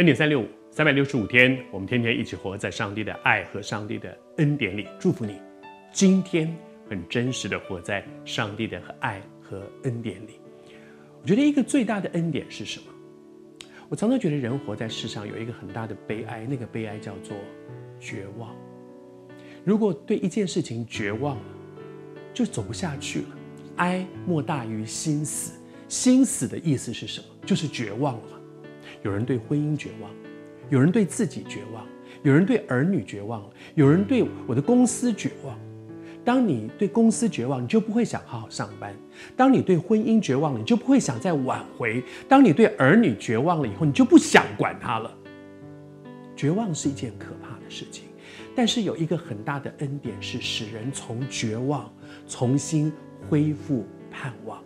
恩典三六五，三百六十五天，我们天天一起活在上帝的爱和上帝的恩典里。祝福你，今天很真实的活在上帝的爱和恩典里。我觉得一个最大的恩典是什么？我常常觉得人活在世上有一个很大的悲哀，那个悲哀叫做绝望。如果对一件事情绝望了，就走不下去了。哀莫大于心死，心死的意思是什么？就是绝望了。有人对婚姻绝望，有人对自己绝望，有人对儿女绝望，有人对我的公司绝望。当你对公司绝望，你就不会想好好上班；当你对婚姻绝望了，你就不会想再挽回；当你对儿女绝望了以后，你就不想管他了。绝望是一件可怕的事情，但是有一个很大的恩典，是使人从绝望重新恢复盼望。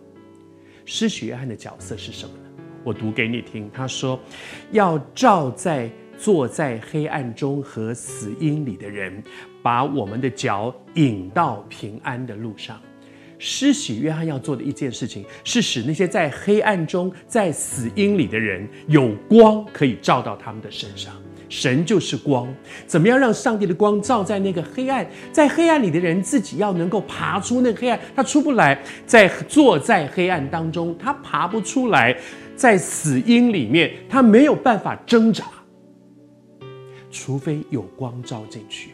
施洗约翰的角色是什么？我读给你听，他说：“要照在坐在黑暗中和死荫里的人，把我们的脚引到平安的路上。”施洗约翰要做的一件事情，是使那些在黑暗中、在死荫里的人有光可以照到他们的身上。神就是光，怎么样让上帝的光照在那个黑暗，在黑暗里的人自己要能够爬出那个黑暗，他出不来，在坐在黑暗当中，他爬不出来。在死因里面，他没有办法挣扎，除非有光照进去。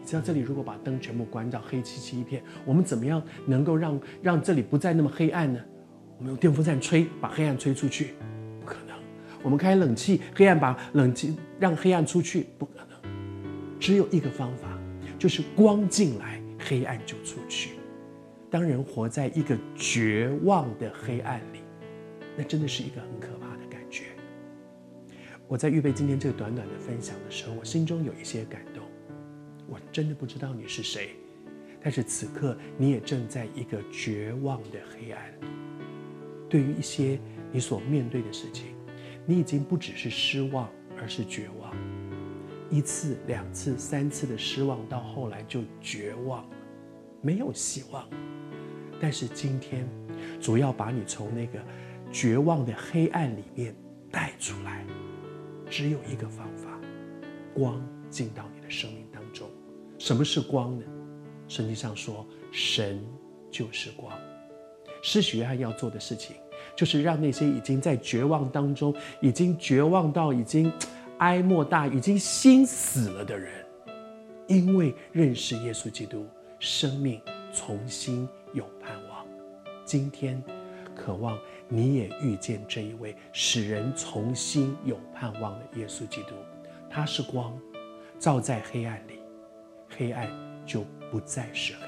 你知道，这里如果把灯全部关掉，黑漆漆一片，我们怎么样能够让让这里不再那么黑暗呢？我们用电风扇吹，把黑暗吹出去，不可能。我们开冷气，黑暗把冷气让黑暗出去，不可能。只有一个方法，就是光进来，黑暗就出去。当人活在一个绝望的黑暗里。那真的是一个很可怕的感觉。我在预备今天这个短短的分享的时候，我心中有一些感动。我真的不知道你是谁，但是此刻你也正在一个绝望的黑暗。对于一些你所面对的事情，你已经不只是失望，而是绝望。一次、两次、三次的失望，到后来就绝望，没有希望。但是今天，主要把你从那个。绝望的黑暗里面带出来，只有一个方法，光进到你的生命当中。什么是光呢？圣经上说，神就是光。施许约翰要做的事情，就是让那些已经在绝望当中，已经绝望到已经哀莫大，已经心死了的人，因为认识耶稣基督，生命重新有盼望。今天。渴望你也遇见这一位使人重新有盼望的耶稣基督，他是光，照在黑暗里，黑暗就不再是黑。